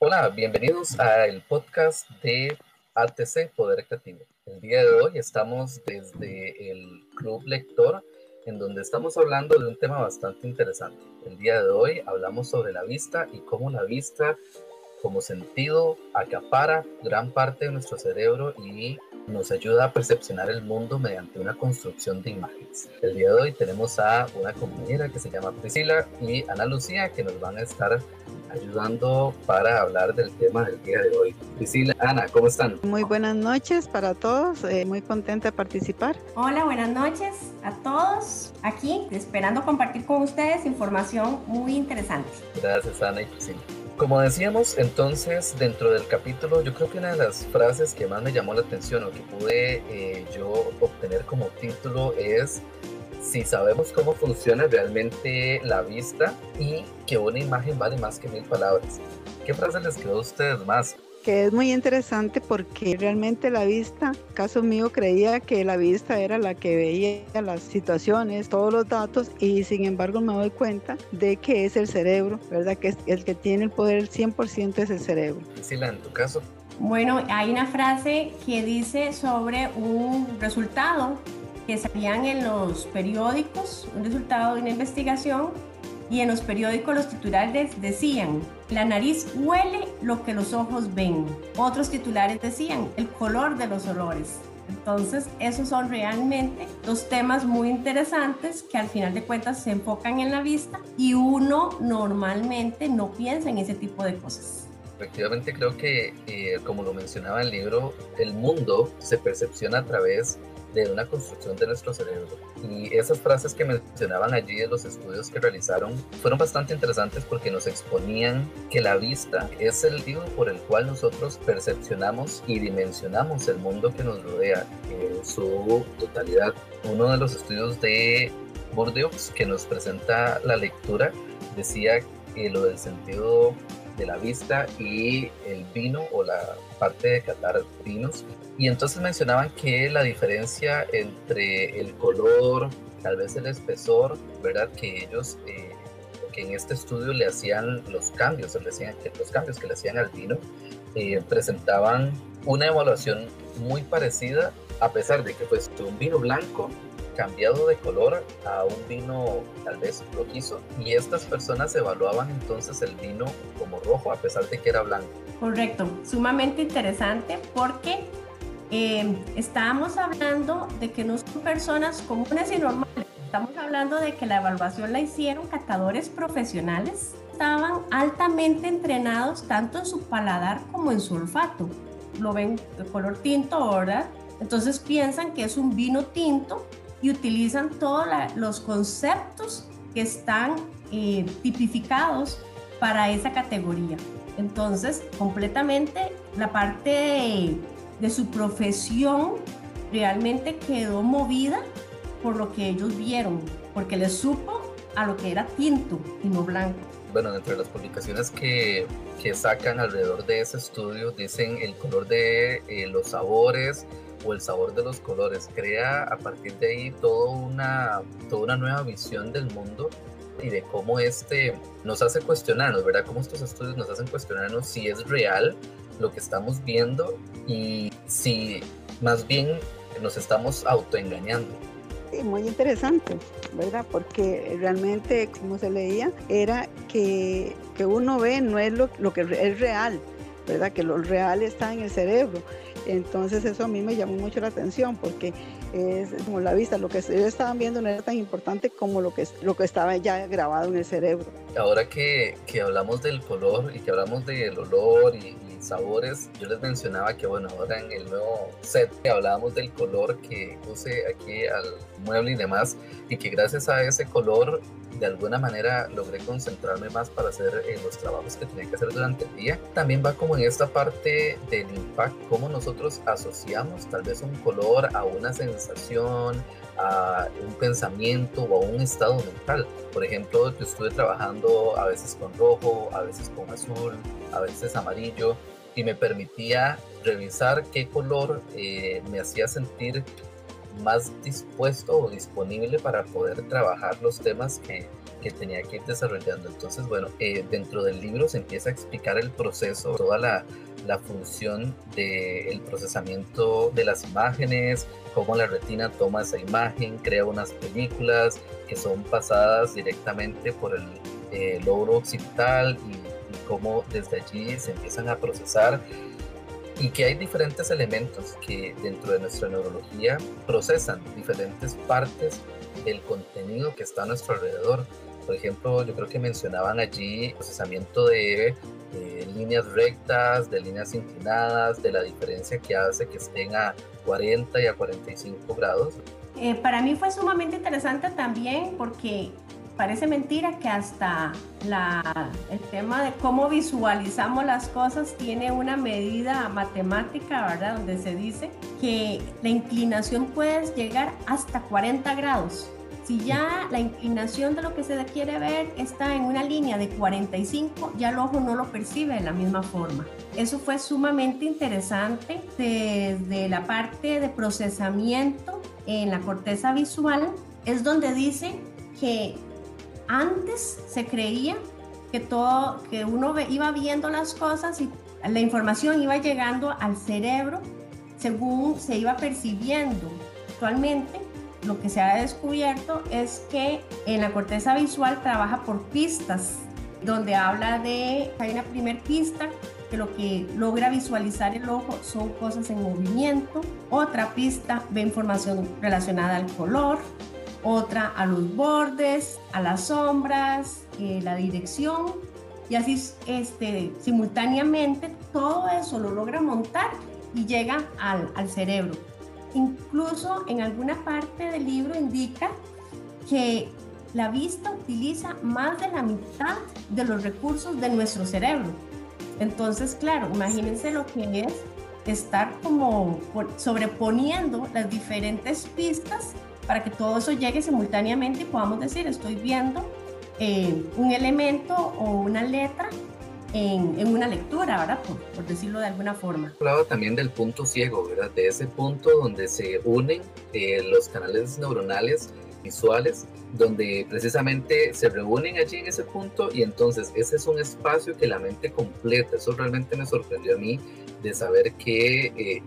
Hola, bienvenidos al podcast de ATC Poder Creativo. El día de hoy estamos desde el Club Lector, en donde estamos hablando de un tema bastante interesante. El día de hoy hablamos sobre la vista y cómo la vista como sentido acapara gran parte de nuestro cerebro y nos ayuda a percepcionar el mundo mediante una construcción de imágenes. El día de hoy tenemos a una compañera que se llama Priscila y Ana Lucía que nos van a estar ayudando para hablar del tema del día de hoy. Priscila, Ana, ¿cómo están? Muy buenas noches para todos, eh, muy contenta de participar. Hola, buenas noches a todos. Aquí esperando compartir con ustedes información muy interesante. Gracias, Ana y Priscila. Como decíamos, entonces, dentro del capítulo, yo creo que una de las frases que más me llamó la atención o que pude eh, yo obtener como título es si sabemos cómo funciona realmente la vista y que una imagen vale más que mil palabras. ¿Qué frase les quedó a ustedes más? que es muy interesante porque realmente la vista, caso mío, creía que la vista era la que veía las situaciones, todos los datos y sin embargo me doy cuenta de que es el cerebro, ¿verdad? Que es el que tiene el poder el 100% es el cerebro. Priscila, en tu caso. Bueno, hay una frase que dice sobre un resultado que salían en los periódicos, un resultado de una investigación y en los periódicos los titulares decían, la nariz huele lo que los ojos ven. Otros titulares decían, el color de los olores. Entonces, esos son realmente dos temas muy interesantes que al final de cuentas se enfocan en la vista y uno normalmente no piensa en ese tipo de cosas. Efectivamente creo que, eh, como lo mencionaba el libro, el mundo se percepciona a través de una construcción de nuestro cerebro. Y esas frases que mencionaban allí de los estudios que realizaron fueron bastante interesantes porque nos exponían que la vista es el motivo por el cual nosotros percepcionamos y dimensionamos el mundo que nos rodea en su totalidad. Uno de los estudios de Bourdieu que nos presenta la lectura decía que lo del sentido de la vista y el vino o la parte de catar vinos. Y entonces mencionaban que la diferencia entre el color, tal vez el espesor, ¿verdad? Que ellos, eh, que en este estudio le hacían los cambios, le que los cambios que le hacían al vino, eh, presentaban una evaluación muy parecida, a pesar de que fuese un vino blanco cambiado de color a un vino tal vez rojizo y estas personas evaluaban entonces el vino como rojo a pesar de que era blanco. Correcto, sumamente interesante porque eh, estábamos hablando de que no son personas comunes y normales, estamos hablando de que la evaluación la hicieron catadores profesionales, estaban altamente entrenados tanto en su paladar como en su olfato. Lo ven de color tinto, ¿verdad? Entonces piensan que es un vino tinto y utilizan todos los conceptos que están eh, tipificados para esa categoría. Entonces, completamente la parte de, su profesión realmente quedó movida por lo que ellos vieron, porque les supo a lo que era tinto y no blanco. Bueno, entre las publicaciones que, que sacan alrededor de ese estudio dicen el color de eh, los sabores, o el sabor de los colores. Crea a partir de ahí toda una, toda una nueva visión del mundo y de cómo este nos hace cuestionarnos, ¿verdad? Cómo estos estudios nos hacen cuestionarnos si es real lo que estamos viendo y si más bien nos estamos autoengañando. Sí, muy interesante, ¿verdad? Porque realmente, como se leía, era que, que uno ve no es lo, lo que es real, ¿verdad? Que lo real está en el cerebro. Entonces eso a mí me llamó mucho la atención porque es como la vista, lo que ellos estaban viendo no era tan importante como lo que, lo que estaba ya grabado en el cerebro. Ahora que, que hablamos del color y que hablamos del olor y, y, sabores, yo les mencionaba que bueno, ahora en el nuevo set que hablábamos del color que puse aquí al mueble y demás y que gracias a ese color de alguna manera logré concentrarme más para hacer eh, los trabajos que tenía que hacer durante el día. También va como en esta parte del impacto, cómo nosotros asociamos tal vez un color a una sensación, a un pensamiento o a un estado mental. Por ejemplo, yo estuve trabajando a veces con rojo, a veces con azul, a veces amarillo y me permitía revisar qué color eh, me hacía sentir más dispuesto o disponible para poder trabajar los temas que, que tenía que ir desarrollando. Entonces, bueno, eh, dentro del libro se empieza a explicar el proceso, toda la, la función del procesamiento de las imágenes, cómo la retina toma esa imagen, crea unas películas que son pasadas directamente por el eh, lóbulo occipital y, y cómo desde allí se empiezan a procesar y que hay diferentes elementos que dentro de nuestra neurología procesan diferentes partes del contenido que está a nuestro alrededor. Por ejemplo, yo creo que mencionaban allí procesamiento de, líneas rectas, de líneas inclinadas, de la diferencia que hace que estén a 40 y a 45 grados. Eh, para mí fue sumamente interesante también porque parece mentira que hasta la, el tema de cómo visualizamos las cosas tiene una medida matemática, ¿verdad? Donde se dice que la inclinación puede llegar hasta 40 grados. Si ya la inclinación de lo que se quiere ver está en una línea de 45, ya el ojo no lo percibe de la misma forma. Eso fue sumamente interesante desde la parte de procesamiento en la corteza visual. Es donde dice que antes se creía que todo, que uno iba viendo las cosas y la información iba llegando al cerebro según se iba percibiendo. Actualmente lo que se ha descubierto es que en la corteza visual trabaja por pistas, donde habla de, hay una primer pista que lo que logra visualizar el ojo son cosas en movimiento, otra pista ve información relacionada al color, otra a los bordes, a las sombras, eh, la dirección y así este, simultáneamente todo eso lo logra montar y llega al, al cerebro. Incluso en alguna parte del libro indica que la vista utiliza más de la mitad de los recursos de nuestro cerebro. Entonces, claro, imagínense lo que es estar como sobreponiendo las diferentes pistas para que todo eso llegue simultáneamente y podamos decir, estoy viendo eh, un elemento o una letra en, en una lectura, ¿verdad? Por, por, decirlo de alguna forma. Hablaba también del punto ciego, ¿verdad? De ese punto donde se unen eh, los canales neuronales visuales, donde precisamente se reúnen allí en ese punto y entonces ese es un espacio que la mente completa. Eso realmente me sorprendió a mí de saber que eh,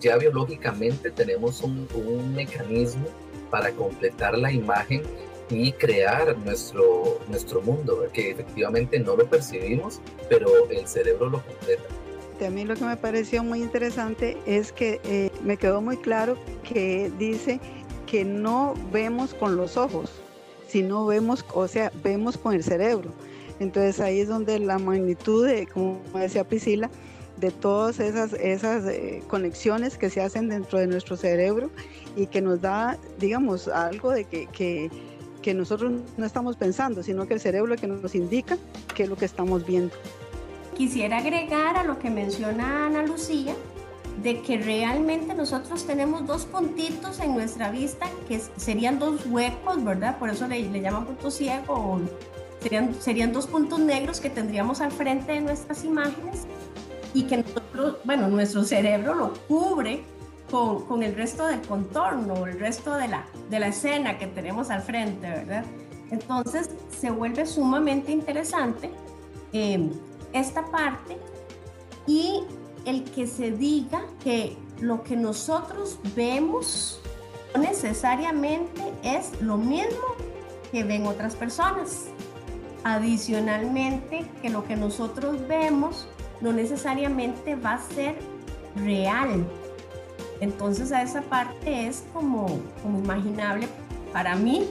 ya biológicamente tenemos un, un mecanismo para completar la imagen y crear nuestro, nuestro mundo, que efectivamente no lo percibimos, pero el cerebro lo completa. A mí lo que me pareció muy interesante es que eh, me quedó muy claro que dice que no vemos con los ojos, sino vemos, o sea, vemos con el cerebro. Entonces ahí es donde la magnitud de, como decía Priscila, de todas esas, esas eh, conexiones que se hacen dentro de nuestro cerebro y que nos da, digamos, algo de que, que, que nosotros no estamos pensando, sino que el cerebro que nos indica qué es lo que estamos viendo. Quisiera agregar a lo que menciona Ana Lucía, de que realmente nosotros tenemos dos puntitos en nuestra vista que serían dos huecos, ¿verdad? Por eso le, le llaman punto ciego, serían, serían dos puntos negros que tendríamos al frente de nuestras imágenes y que nosotros, bueno, nuestro cerebro lo cubre con, con, el resto del contorno, el resto de la, de la escena que tenemos al frente, ¿verdad? Entonces se vuelve sumamente interesante eh, esta parte y el que se diga que lo que nosotros vemos no necesariamente es lo mismo que ven otras personas. Adicionalmente, que lo que nosotros vemos no necesariamente va a ser real. Entonces a esa parte es como, como imaginable para mí,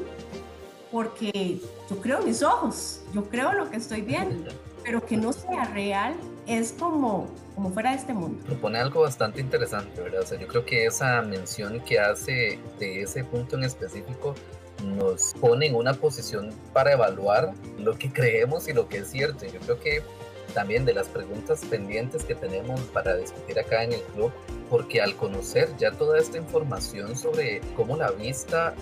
porque yo creo mis ojos, yo creo lo que estoy viendo, pero que no sea real es como, como fuera de este mundo. Propone algo bastante interesante, ¿verdad? O sea, yo creo que esa mención que hace de ese punto en específico nos pone en una posición para evaluar lo que creemos y lo que es cierto. Yo creo que también de las preguntas pendientes que tenemos para discutir acá en el club, porque al conocer ya toda esta información sobre cómo la vista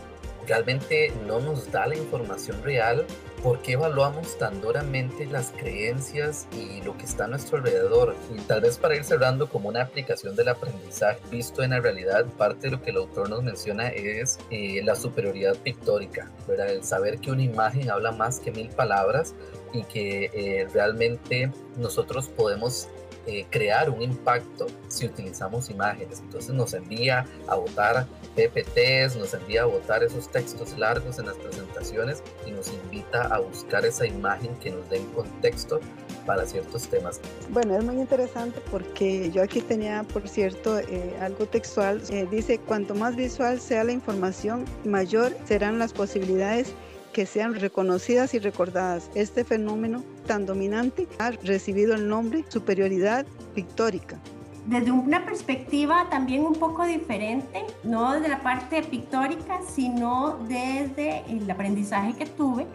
realmente no nos da la información real, ¿por qué evaluamos tan duramente las creencias y lo que está a nuestro alrededor? Y tal vez para ir cerrando como una aplicación del aprendizaje visto en la realidad, parte de lo que el autor nos menciona es eh, la superioridad pictórica, ¿verdad? el saber que una imagen habla más que mil palabras y que eh, realmente nosotros podemos eh, crear un impacto si utilizamos imágenes. Entonces nos envía a votar PPTs, nos envía a votar esos textos largos en las presentaciones y nos invita a buscar esa imagen que nos dé contexto para ciertos temas. Bueno, es muy interesante porque yo aquí tenía, por cierto, eh, algo textual. Eh, dice, cuanto más visual sea la información, mayor serán las posibilidades que sean reconocidas y recordadas. Este fenómeno tan dominante ha recibido el nombre superioridad pictórica. Desde una perspectiva también un poco diferente, no desde la parte pictórica, sino desde el aprendizaje que tuve,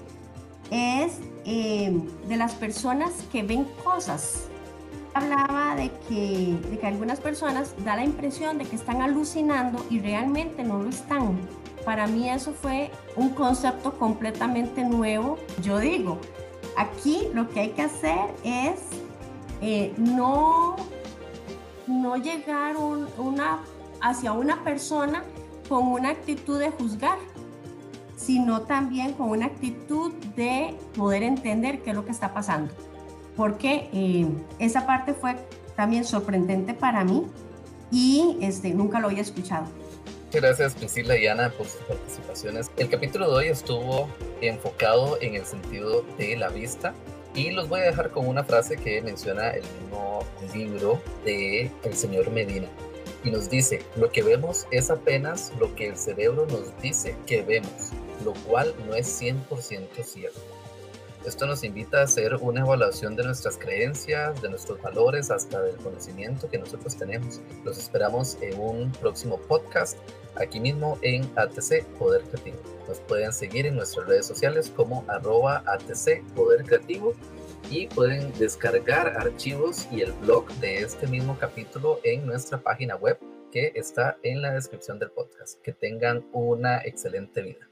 es eh, de las personas que ven cosas. Hablaba de que, de que algunas personas da la impresión de que están alucinando y realmente no lo están para mí eso fue un concepto completamente nuevo. Yo digo, aquí lo que hay que hacer es eh, no, no llegar una, hacia una persona con una actitud de juzgar, sino también con una actitud de poder entender qué es lo que está pasando. Porque eh, esa parte fue también sorprendente para mí y este, nunca lo había escuchado gracias Priscila y Ana por sus participaciones. El capítulo de hoy estuvo enfocado en el sentido de la vista y los voy a dejar con una frase que menciona el mismo libro de el señor Medina y nos dice, lo que vemos es apenas lo que el cerebro nos dice que vemos, lo cual no es 100% cierto. Esto nos invita a hacer una evaluación de nuestras creencias, de nuestros valores, hasta del conocimiento que nosotros tenemos. Los esperamos en un próximo podcast aquí mismo en ATC Poder Creativo. Nos pueden seguir en nuestras redes sociales como arroba ATC Poder Creativo y pueden descargar archivos y el blog de este mismo capítulo en nuestra página web que está en la descripción del podcast. Que tengan una excelente vida.